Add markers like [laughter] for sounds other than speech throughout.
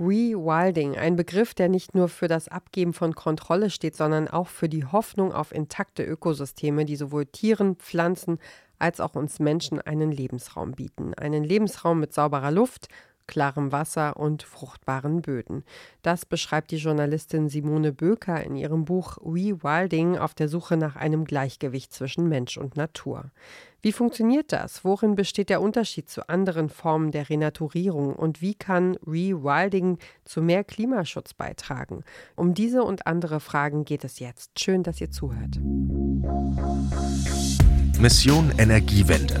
Rewilding, ein Begriff, der nicht nur für das Abgeben von Kontrolle steht, sondern auch für die Hoffnung auf intakte Ökosysteme, die sowohl Tieren, Pflanzen als auch uns Menschen einen Lebensraum bieten. Einen Lebensraum mit sauberer Luft, klarem Wasser und fruchtbaren Böden. Das beschreibt die Journalistin Simone Böker in ihrem Buch Rewilding auf der Suche nach einem Gleichgewicht zwischen Mensch und Natur. Wie funktioniert das? Worin besteht der Unterschied zu anderen Formen der Renaturierung und wie kann Rewilding zu mehr Klimaschutz beitragen? Um diese und andere Fragen geht es jetzt. Schön, dass ihr zuhört. Mission Energiewende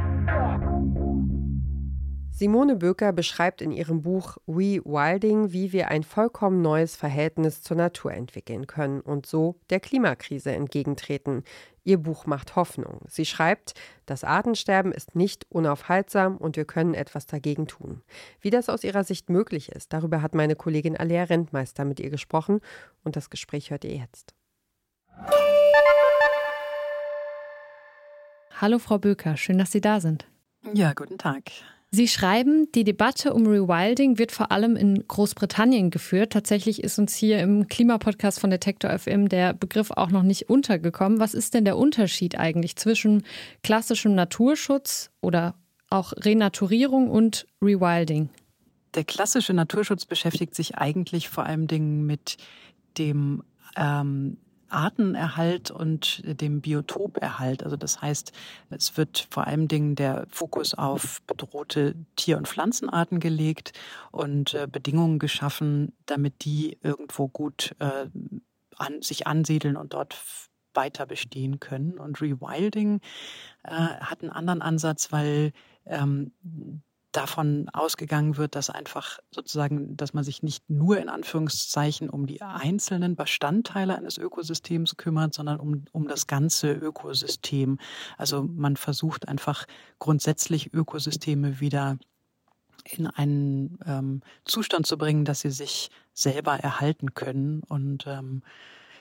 Simone Böker beschreibt in ihrem Buch Rewilding, wie wir ein vollkommen neues Verhältnis zur Natur entwickeln können und so der Klimakrise entgegentreten. Ihr Buch macht Hoffnung. Sie schreibt, das Artensterben ist nicht unaufhaltsam und wir können etwas dagegen tun. Wie das aus ihrer Sicht möglich ist, darüber hat meine Kollegin Alea Rentmeister mit ihr gesprochen und das Gespräch hört ihr jetzt. Hallo Frau Böker, schön, dass Sie da sind. Ja, guten Tag. Sie schreiben, die Debatte um Rewilding wird vor allem in Großbritannien geführt. Tatsächlich ist uns hier im Klimapodcast von Detektor FM der Begriff auch noch nicht untergekommen. Was ist denn der Unterschied eigentlich zwischen klassischem Naturschutz oder auch Renaturierung und Rewilding? Der klassische Naturschutz beschäftigt sich eigentlich vor allem Dingen mit dem ähm, Artenerhalt und dem Biotoperhalt. Also das heißt, es wird vor allem Dingen der Fokus auf bedrohte Tier- und Pflanzenarten gelegt und äh, Bedingungen geschaffen, damit die irgendwo gut äh, an, sich ansiedeln und dort weiter bestehen können. Und Rewilding äh, hat einen anderen Ansatz, weil ähm, davon ausgegangen wird, dass einfach sozusagen, dass man sich nicht nur in Anführungszeichen um die einzelnen Bestandteile eines Ökosystems kümmert, sondern um, um das ganze Ökosystem. Also man versucht einfach grundsätzlich Ökosysteme wieder in einen ähm, Zustand zu bringen, dass sie sich selber erhalten können und ähm,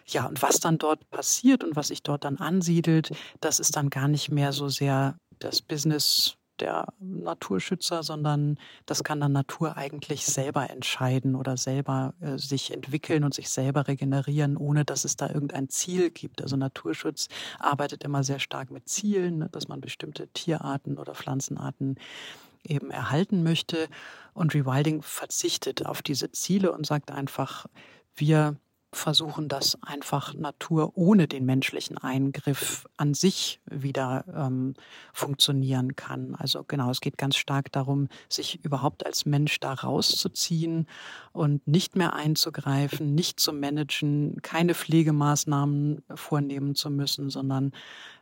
ja, und was dann dort passiert und was sich dort dann ansiedelt, das ist dann gar nicht mehr so sehr das Business der Naturschützer, sondern das kann dann Natur eigentlich selber entscheiden oder selber äh, sich entwickeln und sich selber regenerieren, ohne dass es da irgendein Ziel gibt. Also Naturschutz arbeitet immer sehr stark mit Zielen, ne, dass man bestimmte Tierarten oder Pflanzenarten eben erhalten möchte. Und Rewilding verzichtet auf diese Ziele und sagt einfach, wir versuchen, dass einfach Natur ohne den menschlichen Eingriff an sich wieder ähm, funktionieren kann. Also genau, es geht ganz stark darum, sich überhaupt als Mensch da rauszuziehen und nicht mehr einzugreifen, nicht zu managen, keine Pflegemaßnahmen vornehmen zu müssen, sondern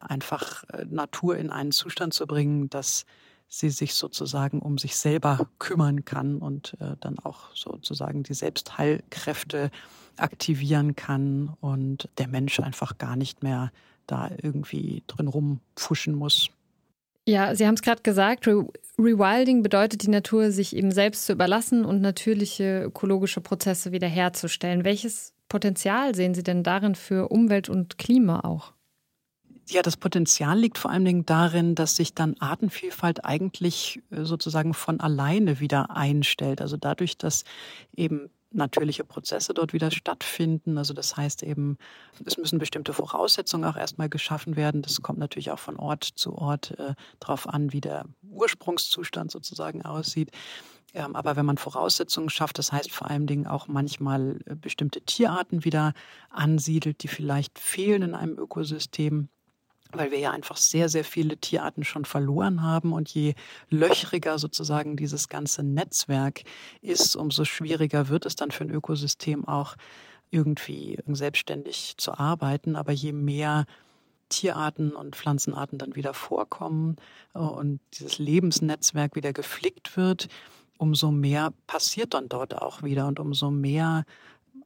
einfach äh, Natur in einen Zustand zu bringen, dass sie sich sozusagen um sich selber kümmern kann und äh, dann auch sozusagen die Selbstheilkräfte aktivieren kann und der Mensch einfach gar nicht mehr da irgendwie drin rumpfuschen muss. Ja, Sie haben es gerade gesagt, Re Rewilding bedeutet die Natur, sich eben selbst zu überlassen und natürliche ökologische Prozesse wiederherzustellen. Welches Potenzial sehen Sie denn darin für Umwelt und Klima auch? Ja, das Potenzial liegt vor allen Dingen darin, dass sich dann Artenvielfalt eigentlich äh, sozusagen von alleine wieder einstellt. Also dadurch, dass eben natürliche Prozesse dort wieder stattfinden. Also das heißt eben, es müssen bestimmte Voraussetzungen auch erstmal geschaffen werden. Das kommt natürlich auch von Ort zu Ort äh, darauf an, wie der Ursprungszustand sozusagen aussieht. Ähm, aber wenn man Voraussetzungen schafft, das heißt vor allen Dingen auch manchmal äh, bestimmte Tierarten wieder ansiedelt, die vielleicht fehlen in einem Ökosystem, weil wir ja einfach sehr, sehr viele Tierarten schon verloren haben. Und je löchriger sozusagen dieses ganze Netzwerk ist, umso schwieriger wird es dann für ein Ökosystem auch irgendwie selbstständig zu arbeiten. Aber je mehr Tierarten und Pflanzenarten dann wieder vorkommen äh, und dieses Lebensnetzwerk wieder geflickt wird, umso mehr passiert dann dort auch wieder und umso mehr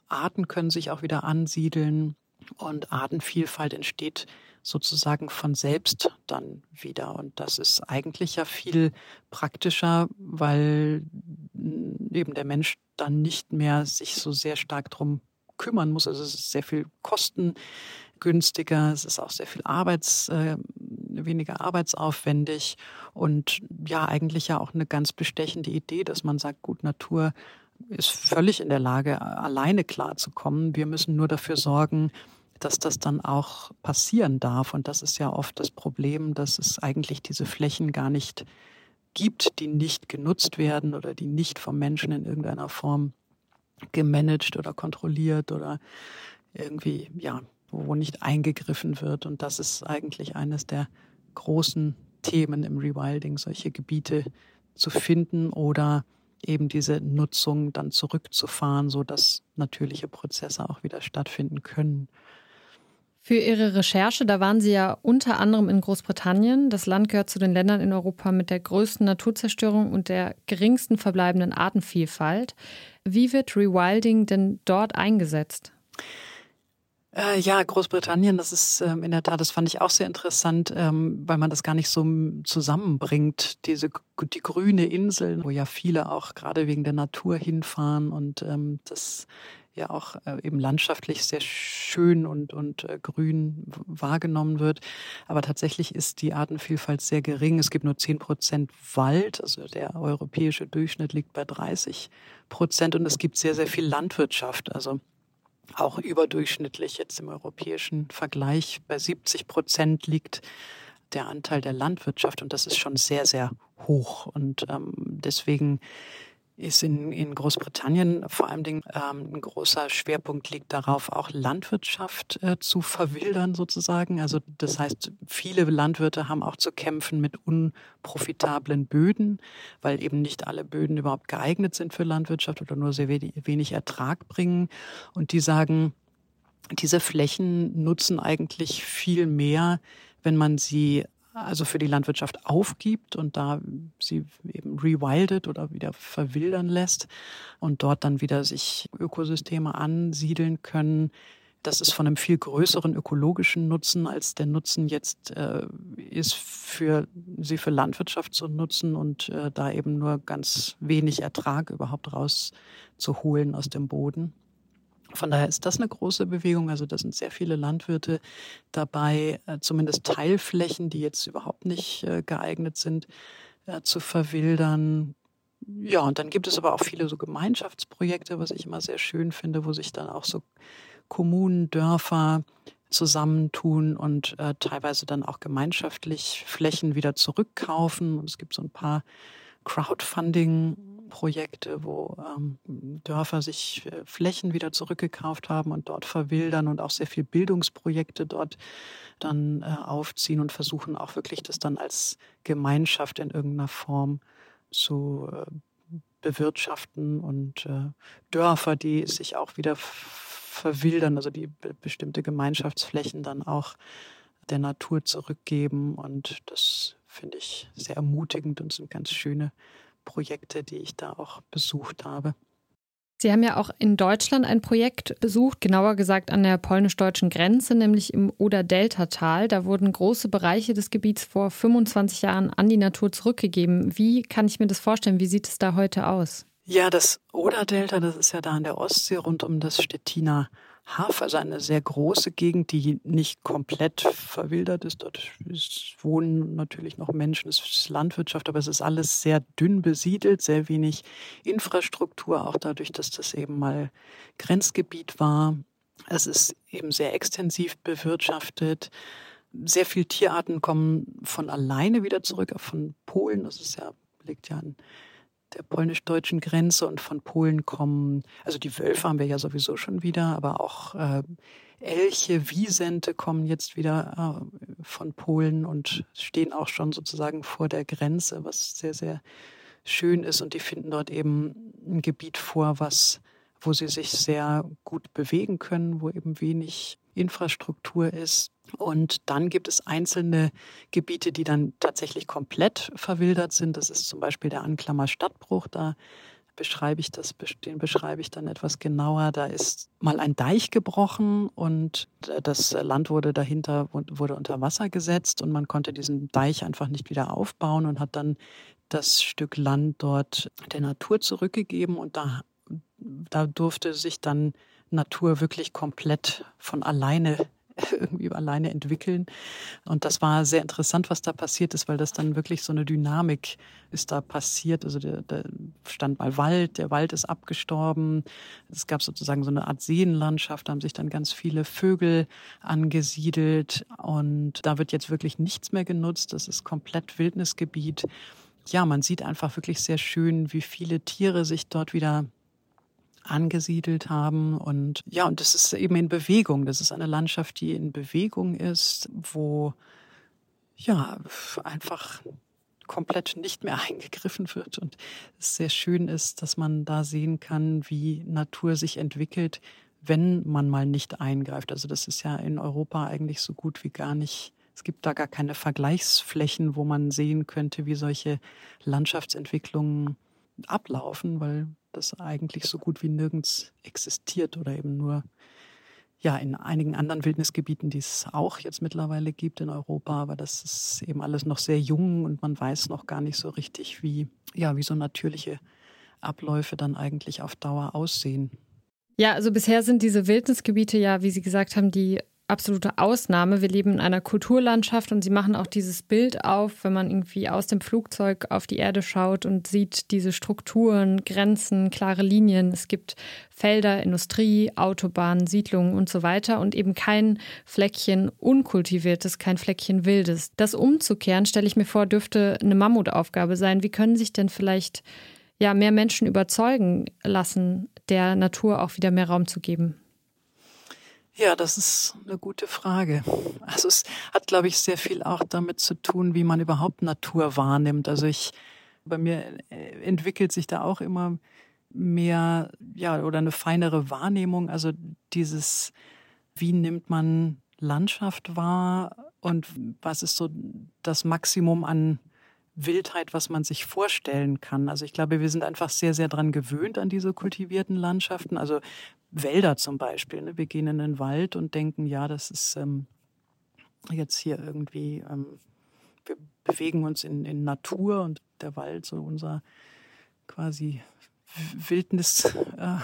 Arten können sich auch wieder ansiedeln und Artenvielfalt entsteht sozusagen von selbst dann wieder. Und das ist eigentlich ja viel praktischer, weil eben der Mensch dann nicht mehr sich so sehr stark drum kümmern muss. Also es ist sehr viel kostengünstiger, es ist auch sehr viel Arbeits, äh, weniger arbeitsaufwendig und ja, eigentlich ja auch eine ganz bestechende Idee, dass man sagt, gut, Natur ist völlig in der Lage, alleine klarzukommen. Wir müssen nur dafür sorgen, dass das dann auch passieren darf. Und das ist ja oft das Problem, dass es eigentlich diese Flächen gar nicht gibt, die nicht genutzt werden oder die nicht vom Menschen in irgendeiner Form gemanagt oder kontrolliert oder irgendwie, ja, wo nicht eingegriffen wird. Und das ist eigentlich eines der großen Themen im Rewilding, solche Gebiete zu finden oder eben diese Nutzung dann zurückzufahren, so dass natürliche Prozesse auch wieder stattfinden können. Für Ihre Recherche, da waren Sie ja unter anderem in Großbritannien. Das Land gehört zu den Ländern in Europa mit der größten Naturzerstörung und der geringsten verbleibenden Artenvielfalt. Wie wird Rewilding denn dort eingesetzt? Äh, ja, Großbritannien, das ist ähm, in der Tat, das fand ich auch sehr interessant, ähm, weil man das gar nicht so zusammenbringt. Diese die grüne Insel, wo ja viele auch gerade wegen der Natur hinfahren und ähm, das ja auch äh, eben landschaftlich sehr schön und, und äh, grün wahrgenommen wird. Aber tatsächlich ist die Artenvielfalt sehr gering. Es gibt nur zehn Prozent Wald, also der europäische Durchschnitt liegt bei 30 Prozent und es gibt sehr, sehr viel Landwirtschaft. Also auch überdurchschnittlich jetzt im europäischen Vergleich bei 70 Prozent liegt der Anteil der Landwirtschaft und das ist schon sehr, sehr hoch. Und ähm, deswegen ist in, in Großbritannien vor allem ähm, ein großer Schwerpunkt liegt darauf, auch Landwirtschaft äh, zu verwildern sozusagen. Also das heißt, viele Landwirte haben auch zu kämpfen mit unprofitablen Böden, weil eben nicht alle Böden überhaupt geeignet sind für Landwirtschaft oder nur sehr wenig Ertrag bringen. Und die sagen, diese Flächen nutzen eigentlich viel mehr, wenn man sie also für die Landwirtschaft aufgibt und da sie eben rewildet oder wieder verwildern lässt und dort dann wieder sich Ökosysteme ansiedeln können. Das ist von einem viel größeren ökologischen Nutzen, als der Nutzen jetzt äh, ist, für sie für Landwirtschaft zu nutzen und äh, da eben nur ganz wenig Ertrag überhaupt rauszuholen aus dem Boden. Von daher ist das eine große Bewegung. Also da sind sehr viele Landwirte dabei, äh, zumindest Teilflächen, die jetzt überhaupt nicht äh, geeignet sind, äh, zu verwildern. Ja, und dann gibt es aber auch viele so Gemeinschaftsprojekte, was ich immer sehr schön finde, wo sich dann auch so Kommunen, Dörfer zusammentun und äh, teilweise dann auch gemeinschaftlich Flächen wieder zurückkaufen. Und es gibt so ein paar Crowdfunding Projekte, wo ähm, Dörfer sich äh, Flächen wieder zurückgekauft haben und dort verwildern und auch sehr viel Bildungsprojekte dort dann äh, aufziehen und versuchen auch wirklich das dann als Gemeinschaft in irgendeiner Form zu äh, bewirtschaften und äh, Dörfer, die sich auch wieder verwildern, also die be bestimmte Gemeinschaftsflächen dann auch der Natur zurückgeben und das finde ich sehr ermutigend und sind ganz schöne Projekte, die ich da auch besucht habe. Sie haben ja auch in Deutschland ein Projekt besucht, genauer gesagt an der polnisch-deutschen Grenze, nämlich im Oder-Delta-Tal. Da wurden große Bereiche des Gebiets vor 25 Jahren an die Natur zurückgegeben. Wie kann ich mir das vorstellen? Wie sieht es da heute aus? Ja, das Oder-Delta, das ist ja da an der Ostsee rund um das Stettiner Haff, also eine sehr große Gegend, die nicht komplett verwildert ist. Dort ist, wohnen natürlich noch Menschen, es ist Landwirtschaft, aber es ist alles sehr dünn besiedelt, sehr wenig Infrastruktur, auch dadurch, dass das eben mal Grenzgebiet war. Es ist eben sehr extensiv bewirtschaftet. Sehr viele Tierarten kommen von alleine wieder zurück, von Polen. Das ist ja, liegt ja an der polnisch-deutschen Grenze und von Polen kommen, also die Wölfe haben wir ja sowieso schon wieder, aber auch äh, Elche, Wiesente kommen jetzt wieder äh, von Polen und stehen auch schon sozusagen vor der Grenze, was sehr, sehr schön ist. Und die finden dort eben ein Gebiet vor, was, wo sie sich sehr gut bewegen können, wo eben wenig Infrastruktur ist. Und dann gibt es einzelne Gebiete, die dann tatsächlich komplett verwildert sind. Das ist zum Beispiel der Anklammer Stadtbruch. Da beschreibe ich das, den beschreibe ich dann etwas genauer. Da ist mal ein Deich gebrochen und das Land wurde dahinter, wurde unter Wasser gesetzt und man konnte diesen Deich einfach nicht wieder aufbauen und hat dann das Stück Land dort der Natur zurückgegeben und da, da durfte sich dann Natur wirklich komplett von alleine [laughs] irgendwie alleine entwickeln. Und das war sehr interessant, was da passiert ist, weil das dann wirklich so eine Dynamik ist da passiert. Also da, stand mal Wald, der Wald ist abgestorben. Es gab sozusagen so eine Art Seenlandschaft, da haben sich dann ganz viele Vögel angesiedelt und da wird jetzt wirklich nichts mehr genutzt. Das ist komplett Wildnisgebiet. Ja, man sieht einfach wirklich sehr schön, wie viele Tiere sich dort wieder angesiedelt haben. Und ja, und das ist eben in Bewegung. Das ist eine Landschaft, die in Bewegung ist, wo ja einfach komplett nicht mehr [laughs] eingegriffen wird. Und es sehr schön ist, dass man da sehen kann, wie Natur sich entwickelt, wenn man mal nicht eingreift. Also das ist ja in Europa eigentlich so gut wie gar nicht. Es gibt da gar keine Vergleichsflächen, wo man sehen könnte, wie solche Landschaftsentwicklungen ablaufen, weil das eigentlich so gut wie nirgends existiert oder eben nur ja in einigen anderen Wildnisgebieten, die es auch jetzt mittlerweile gibt in Europa, aber das ist eben alles noch sehr jung und man weiß noch gar nicht so richtig, wie ja, wie so natürliche Abläufe dann eigentlich auf Dauer aussehen. Ja, also bisher sind diese Wildnisgebiete ja, wie Sie gesagt haben, die absolute Ausnahme. Wir leben in einer Kulturlandschaft und sie machen auch dieses Bild auf, wenn man irgendwie aus dem Flugzeug auf die Erde schaut und sieht diese Strukturen, Grenzen, klare Linien. Es gibt Felder, Industrie, Autobahnen, Siedlungen und so weiter und eben kein Fleckchen unkultiviertes, kein Fleckchen wildes. Das umzukehren, stelle ich mir vor, dürfte eine Mammutaufgabe sein. Wie können sich denn vielleicht ja mehr Menschen überzeugen lassen, der Natur auch wieder mehr Raum zu geben? Ja, das ist eine gute Frage. Also es hat, glaube ich, sehr viel auch damit zu tun, wie man überhaupt Natur wahrnimmt. Also ich, bei mir äh, entwickelt sich da auch immer mehr, ja, oder eine feinere Wahrnehmung. Also dieses, wie nimmt man Landschaft wahr und was ist so das Maximum an Wildheit, was man sich vorstellen kann. Also ich glaube, wir sind einfach sehr, sehr dran gewöhnt an diese kultivierten Landschaften. Also Wälder zum Beispiel. Ne? Wir gehen in den Wald und denken, ja, das ist ähm, jetzt hier irgendwie, ähm, wir bewegen uns in, in Natur und der Wald so unser quasi Wildnisgebiet, äh,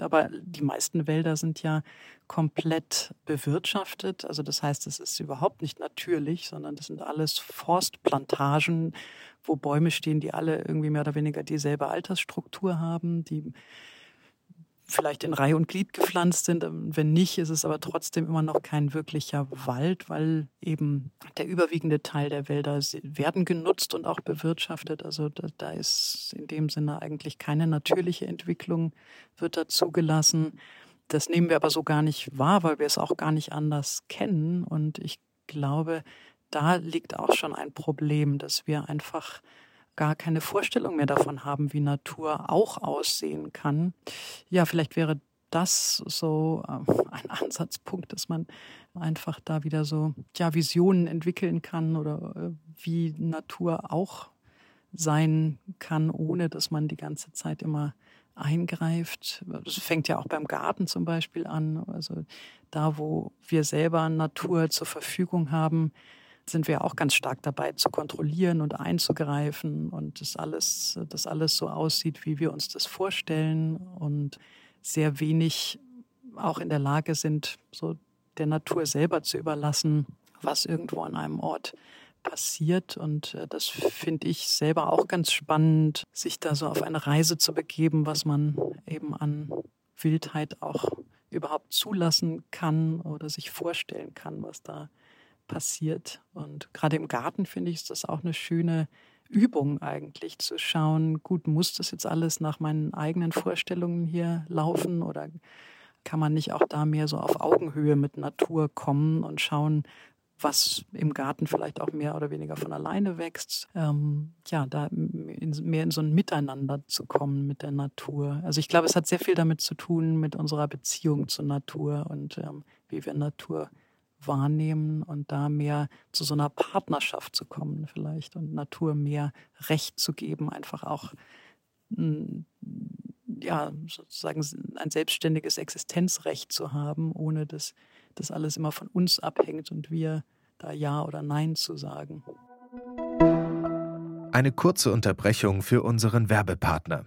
aber die meisten Wälder sind ja komplett bewirtschaftet. Also das heißt, es ist überhaupt nicht natürlich, sondern das sind alles Forstplantagen, wo Bäume stehen, die alle irgendwie mehr oder weniger dieselbe Altersstruktur haben, die vielleicht in Reihe und Glied gepflanzt sind. Ähm, wenn nicht, ist es aber trotzdem immer noch kein wirklicher Wald, weil eben der überwiegende Teil der Wälder werden genutzt und auch bewirtschaftet. Also da, da ist in dem Sinne eigentlich keine natürliche Entwicklung, wird da zugelassen. Das nehmen wir aber so gar nicht wahr, weil wir es auch gar nicht anders kennen. Und ich glaube, da liegt auch schon ein Problem, dass wir einfach gar keine Vorstellung mehr davon haben, wie Natur auch aussehen kann. Ja, vielleicht wäre das so äh, ein [laughs] Ansatzpunkt, dass man einfach da wieder so ja, Visionen entwickeln kann oder äh, wie Natur auch sein kann, ohne dass man die ganze Zeit immer eingreift. Das fängt ja auch beim Garten zum Beispiel an. Also da, wo wir selber Natur zur Verfügung haben, sind wir auch ganz stark dabei zu kontrollieren und einzugreifen und das alles, das alles so aussieht, wie wir uns das vorstellen und sehr wenig auch in der Lage sind, so der Natur selber zu überlassen, was irgendwo an einem Ort passiert. Und äh, das finde ich selber auch ganz spannend, sich da so auf eine Reise zu begeben, was man eben an Wildheit auch überhaupt zulassen kann oder sich vorstellen kann, was da passiert. Und gerade im Garten finde ich, ist das auch eine schöne Übung eigentlich, zu schauen, gut, muss das jetzt alles nach meinen eigenen Vorstellungen hier laufen oder kann man nicht auch da mehr so auf Augenhöhe mit Natur kommen und schauen, was im Garten vielleicht auch mehr oder weniger von alleine wächst. Ähm, ja, da in, mehr in so ein Miteinander zu kommen mit der Natur. Also ich glaube, es hat sehr viel damit zu tun mit unserer Beziehung zur Natur und ähm, wie wir Natur wahrnehmen und da mehr zu so einer Partnerschaft zu kommen vielleicht und Natur mehr Recht zu geben, einfach auch hm, ja, sozusagen ein selbstständiges Existenzrecht zu haben, ohne dass das alles immer von uns abhängt und wir da Ja oder Nein zu sagen. Eine kurze Unterbrechung für unseren Werbepartner.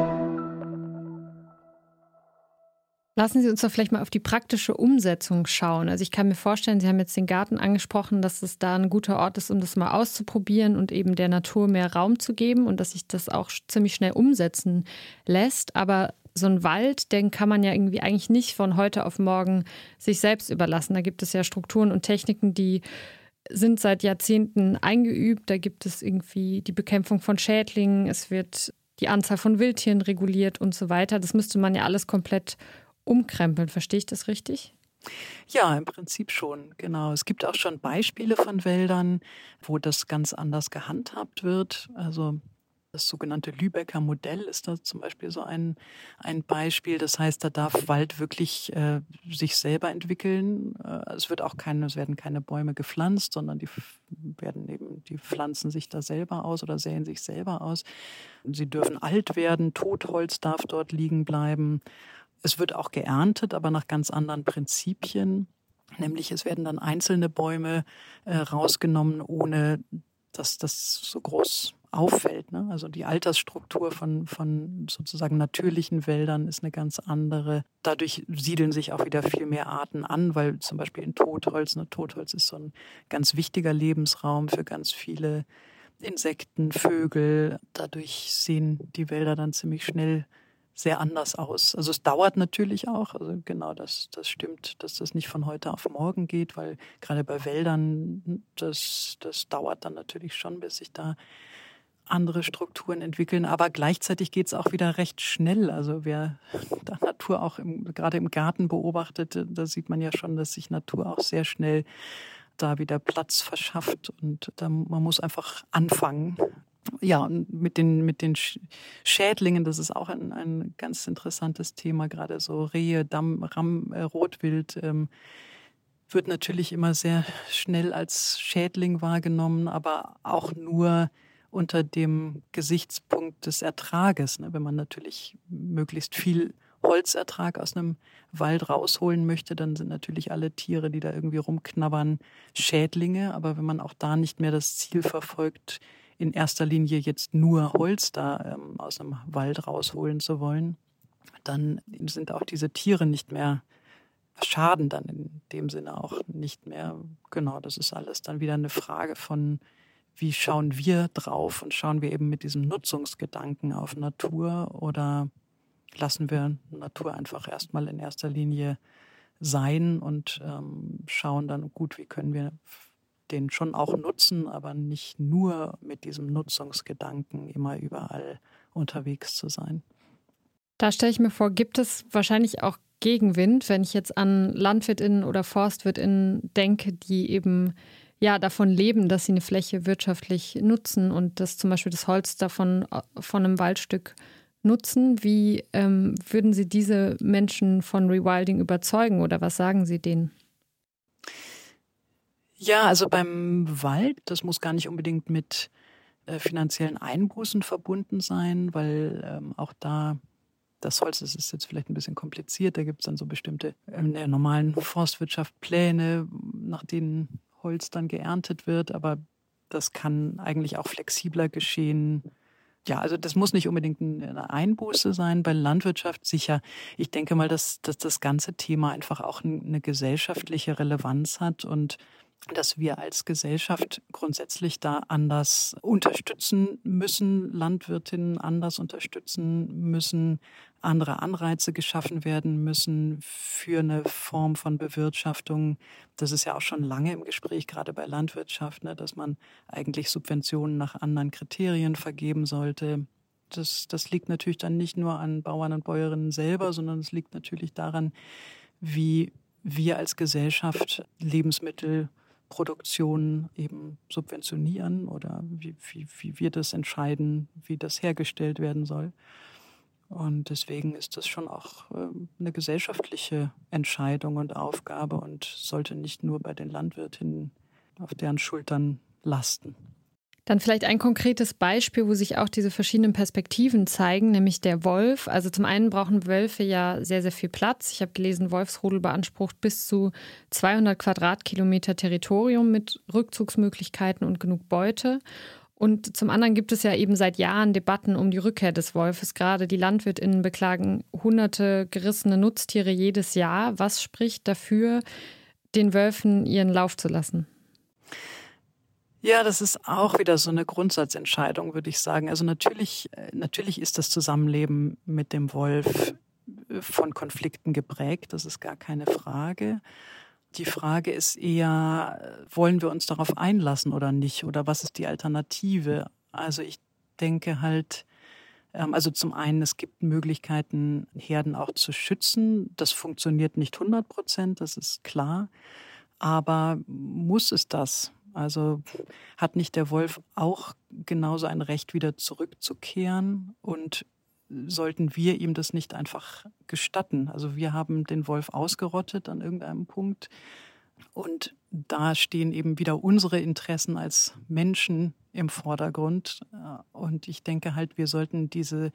Lassen Sie uns doch vielleicht mal auf die praktische Umsetzung schauen. Also ich kann mir vorstellen, Sie haben jetzt den Garten angesprochen, dass es da ein guter Ort ist, um das mal auszuprobieren und eben der Natur mehr Raum zu geben und dass sich das auch ziemlich schnell umsetzen lässt. Aber so ein Wald, den kann man ja irgendwie eigentlich nicht von heute auf morgen sich selbst überlassen. Da gibt es ja Strukturen und Techniken, die sind seit Jahrzehnten eingeübt. Da gibt es irgendwie die Bekämpfung von Schädlingen, es wird die Anzahl von Wildtieren reguliert und so weiter. Das müsste man ja alles komplett umkrempeln. Verstehe ich das richtig? Ja, im Prinzip schon, genau. Es gibt auch schon Beispiele von Wäldern, wo das ganz anders gehandhabt wird. Also das sogenannte Lübecker Modell ist da zum Beispiel so ein, ein Beispiel. Das heißt, da darf Wald wirklich äh, sich selber entwickeln. Äh, es wird auch keine, es werden keine Bäume gepflanzt, sondern die werden eben, die pflanzen sich da selber aus oder säen sich selber aus. Sie dürfen alt werden, Totholz darf dort liegen bleiben. Es wird auch geerntet, aber nach ganz anderen Prinzipien. Nämlich es werden dann einzelne Bäume äh, rausgenommen, ohne dass das so groß auffällt. Ne? Also die Altersstruktur von, von sozusagen natürlichen Wäldern ist eine ganz andere. Dadurch siedeln sich auch wieder viel mehr Arten an, weil zum Beispiel in Totholz, ne, Totholz ist so ein ganz wichtiger Lebensraum für ganz viele Insekten, Vögel. Dadurch sehen die Wälder dann ziemlich schnell sehr anders aus. Also es dauert natürlich auch, also genau das, das stimmt, dass das nicht von heute auf morgen geht, weil gerade bei Wäldern, das, das dauert dann natürlich schon, bis sich da andere Strukturen entwickeln. Aber gleichzeitig geht es auch wieder recht schnell. Also wer [laughs] da Natur auch im, gerade im Garten beobachtet, da sieht man ja schon, dass sich Natur auch sehr schnell da wieder Platz verschafft. Und da, man muss einfach anfangen ja, mit den, mit den Schädlingen, das ist auch ein, ein ganz interessantes Thema, gerade so Rehe, Damm, Ramm, äh, Rotwild, ähm, wird natürlich immer sehr schnell als Schädling wahrgenommen, aber auch nur unter dem Gesichtspunkt des Ertrages. Ne? Wenn man natürlich möglichst viel Holzertrag aus einem Wald rausholen möchte, dann sind natürlich alle Tiere, die da irgendwie rumknabbern, Schädlinge. Aber wenn man auch da nicht mehr das Ziel verfolgt, in erster Linie jetzt nur Holz da ähm, aus einem Wald rausholen zu wollen, dann sind auch diese Tiere nicht mehr schaden dann in dem Sinne auch nicht mehr. Genau, das ist alles dann wieder eine Frage von, wie schauen wir drauf und schauen wir eben mit diesem Nutzungsgedanken auf Natur oder lassen wir Natur einfach erstmal in erster Linie sein und ähm, schauen dann gut, wie können wir den schon auch nutzen, aber nicht nur mit diesem Nutzungsgedanken immer überall unterwegs zu sein. Da stelle ich mir vor, gibt es wahrscheinlich auch Gegenwind, wenn ich jetzt an LandwirtInnen oder ForstwirtInnen denke, die eben ja davon leben, dass sie eine Fläche wirtschaftlich nutzen und dass zum Beispiel das Holz davon von einem Waldstück nutzen. Wie ähm, würden Sie diese Menschen von Rewilding überzeugen oder was sagen Sie denen? Ja, also beim Wald, das muss gar nicht unbedingt mit äh, finanziellen Einbußen verbunden sein, weil ähm, auch da das Holz, das ist jetzt vielleicht ein bisschen kompliziert, da gibt es dann so bestimmte ähm, in der normalen Forstwirtschaft Pläne, nach denen Holz dann geerntet wird, aber das kann eigentlich auch flexibler geschehen. Ja, also das muss nicht unbedingt eine Einbuße sein. Bei Landwirtschaft sicher. Ich denke mal, dass, dass das ganze Thema einfach auch eine gesellschaftliche Relevanz hat und dass wir als Gesellschaft grundsätzlich da anders unterstützen müssen, Landwirtinnen anders unterstützen müssen, andere Anreize geschaffen werden müssen für eine Form von Bewirtschaftung. Das ist ja auch schon lange im Gespräch, gerade bei Landwirtschaft, ne, dass man eigentlich Subventionen nach anderen Kriterien vergeben sollte. Das, das liegt natürlich dann nicht nur an Bauern und Bäuerinnen selber, sondern es liegt natürlich daran, wie wir als Gesellschaft Lebensmittel Produktion eben subventionieren oder wie, wie, wie wir das entscheiden, wie das hergestellt werden soll. Und deswegen ist das schon auch ähm, eine gesellschaftliche Entscheidung und Aufgabe und sollte nicht nur bei den Landwirtinnen auf deren Schultern lasten. Dann vielleicht ein konkretes Beispiel, wo sich auch diese verschiedenen Perspektiven zeigen, nämlich der Wolf. Also zum einen brauchen Wölfe ja sehr, sehr viel Platz. Ich habe gelesen, Wolfsrudel beansprucht bis zu 200 Quadratkilometer Territorium mit Rückzugsmöglichkeiten und genug Beute. Und zum anderen gibt es ja eben seit Jahren Debatten um die Rückkehr des Wolfes. Gerade die LandwirtInnen beklagen hunderte gerissene Nutztiere jedes Jahr. Was spricht dafür, den Wölfen ihren Lauf zu lassen? Ja, das ist auch wieder so eine Grundsatzentscheidung, würde ich sagen. Also natürlich, äh, natürlich ist das Zusammenleben mit dem Wolf äh, von Konflikten geprägt. Das ist gar keine Frage. Die Frage ist eher, wollen wir uns darauf einlassen oder nicht? Oder was ist die Alternative? Also ich denke halt, ähm, also zum einen, es gibt Möglichkeiten, Herden auch zu schützen. Das funktioniert nicht 100 Prozent, das ist klar. Aber muss es das? Also hat nicht der Wolf auch genauso ein Recht, wieder zurückzukehren? Und sollten wir ihm das nicht einfach gestatten. Also wir haben den Wolf ausgerottet an irgendeinem Punkt. Und da stehen eben wieder unsere Interessen als Menschen im Vordergrund. Und ich denke halt, wir sollten diese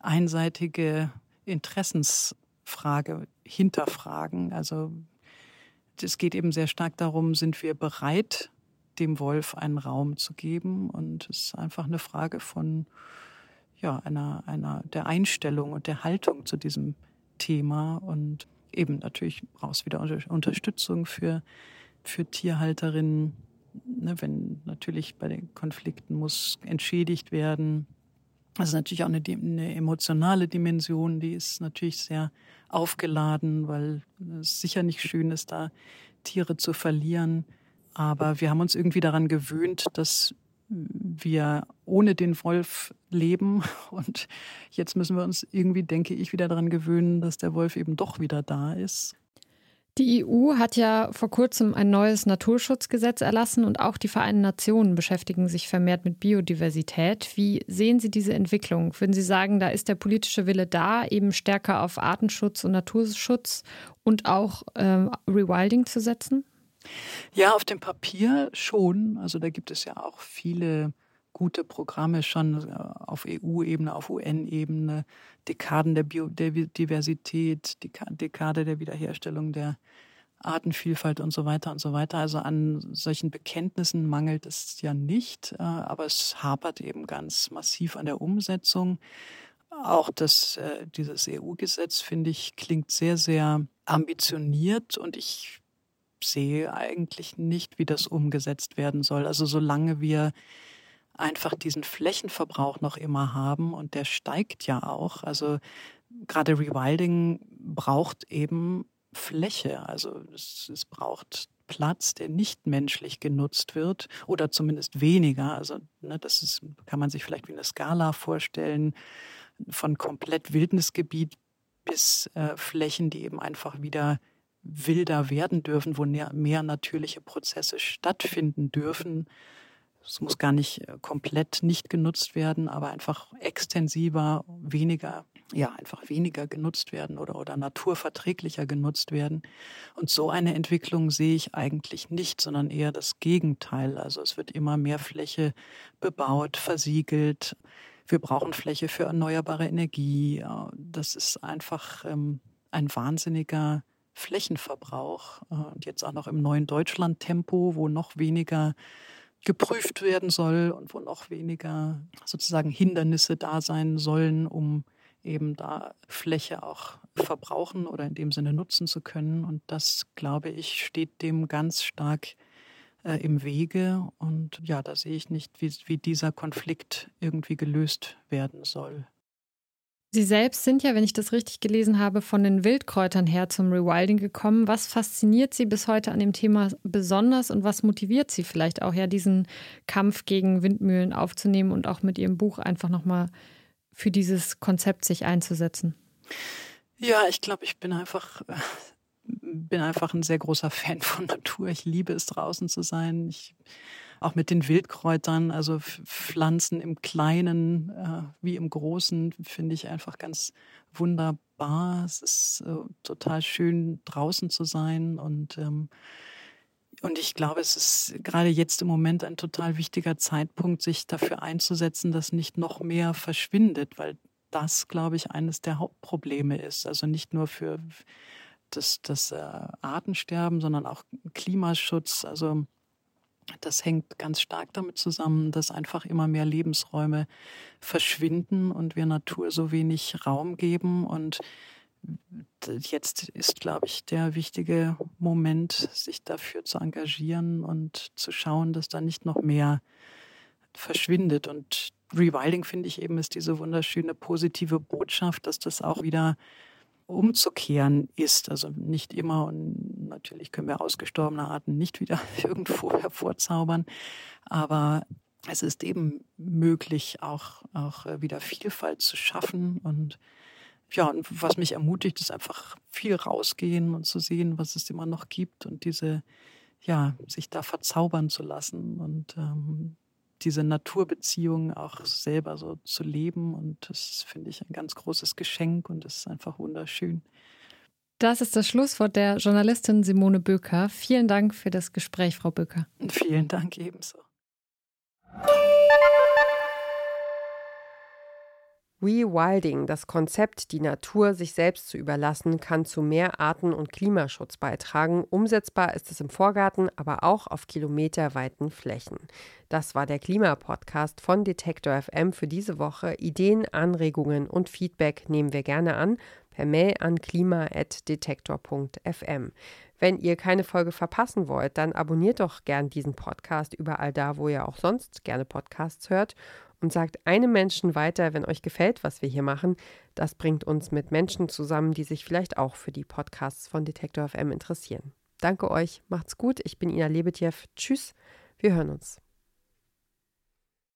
einseitige Interessensfrage hinterfragen. Also es geht eben sehr stark darum, sind wir bereit, dem Wolf einen Raum zu geben? Und es ist einfach eine Frage von ja, einer, einer der Einstellung und der Haltung zu diesem Thema. Und eben natürlich du wieder Unterstützung für, für Tierhalterinnen. Ne, wenn natürlich bei den Konflikten muss entschädigt werden. Das ist natürlich auch eine, eine emotionale Dimension, die ist natürlich sehr aufgeladen, weil es sicher nicht schön ist, da Tiere zu verlieren. Aber wir haben uns irgendwie daran gewöhnt, dass wir ohne den Wolf leben. [laughs] Und jetzt müssen wir uns irgendwie, denke ich, wieder daran gewöhnen, dass der Wolf eben doch wieder da ist. Die EU hat ja vor kurzem ein neues Naturschutzgesetz erlassen und auch die Vereinten Nationen beschäftigen sich vermehrt mit Biodiversität. Wie sehen Sie diese Entwicklung? Würden Sie sagen, da ist der politische Wille da, eben stärker auf Artenschutz und Naturschutz und auch ähm, Rewilding zu setzen? Ja, auf dem Papier schon. Also da gibt es ja auch viele gute Programme schon äh, auf EU-Ebene, auf UN-Ebene, Dekaden der Biodiversität, Dekade der Wiederherstellung der Artenvielfalt und so weiter und so weiter. Also an solchen Bekenntnissen mangelt es ja nicht, äh, aber es hapert eben ganz massiv an der Umsetzung. Auch das, äh, dieses EU-Gesetz, finde ich, klingt sehr, sehr ambitioniert und ich sehe eigentlich nicht, wie das umgesetzt werden soll. Also solange wir einfach diesen Flächenverbrauch noch immer haben und der steigt ja auch. Also gerade Rewilding braucht eben Fläche. Also es, es braucht Platz, der nicht menschlich genutzt wird oder zumindest weniger. Also ne, das ist, kann man sich vielleicht wie eine Skala vorstellen von komplett Wildnisgebiet bis äh, Flächen, die eben einfach wieder wilder werden dürfen, wo mehr natürliche Prozesse stattfinden dürfen. Es muss gar nicht äh, komplett nicht genutzt werden, aber einfach extensiver, weniger, ja, einfach weniger genutzt werden oder, oder naturverträglicher genutzt werden. Und so eine Entwicklung sehe ich eigentlich nicht, sondern eher das Gegenteil. Also es wird immer mehr Fläche bebaut, versiegelt. Wir brauchen Fläche für erneuerbare Energie. Das ist einfach ähm, ein wahnsinniger Flächenverbrauch äh, und jetzt auch noch im neuen Deutschland-Tempo, wo noch weniger geprüft werden soll und wo noch weniger sozusagen Hindernisse da sein sollen, um eben da Fläche auch verbrauchen oder in dem Sinne nutzen zu können. Und das, glaube ich, steht dem ganz stark äh, im Wege. Und ja, da sehe ich nicht, wie, wie dieser Konflikt irgendwie gelöst werden soll. Sie selbst sind ja, wenn ich das richtig gelesen habe, von den Wildkräutern her zum Rewilding gekommen. Was fasziniert Sie bis heute an dem Thema besonders und was motiviert Sie vielleicht auch ja, diesen Kampf gegen Windmühlen aufzunehmen und auch mit Ihrem Buch einfach nochmal für dieses Konzept sich einzusetzen? Ja, ich glaube, ich bin einfach, bin einfach ein sehr großer Fan von Natur. Ich liebe es, draußen zu sein. Ich auch mit den Wildkräutern, also Pflanzen im Kleinen äh, wie im Großen, finde ich einfach ganz wunderbar. Es ist äh, total schön, draußen zu sein und ähm, und ich glaube, es ist gerade jetzt im Moment ein total wichtiger Zeitpunkt, sich dafür einzusetzen, dass nicht noch mehr verschwindet, weil das, glaube ich, eines der Hauptprobleme ist. Also nicht nur für das, das äh, Artensterben, sondern auch Klimaschutz. Also das hängt ganz stark damit zusammen, dass einfach immer mehr Lebensräume verschwinden und wir Natur so wenig Raum geben. Und jetzt ist, glaube ich, der wichtige Moment, sich dafür zu engagieren und zu schauen, dass da nicht noch mehr verschwindet. Und Rewilding, finde ich eben, ist diese wunderschöne positive Botschaft, dass das auch wieder umzukehren ist. Also nicht immer und natürlich können wir ausgestorbene Arten nicht wieder [laughs] irgendwo hervorzaubern, aber es ist eben möglich, auch, auch wieder Vielfalt zu schaffen. Und ja, und was mich ermutigt, ist einfach viel rausgehen und zu sehen, was es immer noch gibt und diese, ja, sich da verzaubern zu lassen. Und ähm, diese Naturbeziehung auch selber so zu leben. Und das finde ich ein ganz großes Geschenk und es ist einfach wunderschön. Das ist das Schlusswort der Journalistin Simone Böker. Vielen Dank für das Gespräch, Frau Böker. Vielen Dank ebenso. Rewilding, das Konzept, die Natur sich selbst zu überlassen, kann zu mehr Arten- und Klimaschutz beitragen. Umsetzbar ist es im Vorgarten, aber auch auf kilometerweiten Flächen. Das war der Klimapodcast von Detektor FM für diese Woche. Ideen, Anregungen und Feedback nehmen wir gerne an per Mail an klima.detektor.fm. Wenn ihr keine Folge verpassen wollt, dann abonniert doch gern diesen Podcast überall da, wo ihr auch sonst gerne Podcasts hört und sagt einem Menschen weiter, wenn euch gefällt, was wir hier machen. Das bringt uns mit Menschen zusammen, die sich vielleicht auch für die Podcasts von Detektor FM interessieren. Danke euch, macht's gut. Ich bin Ina Lebetjew. Tschüss, wir hören uns.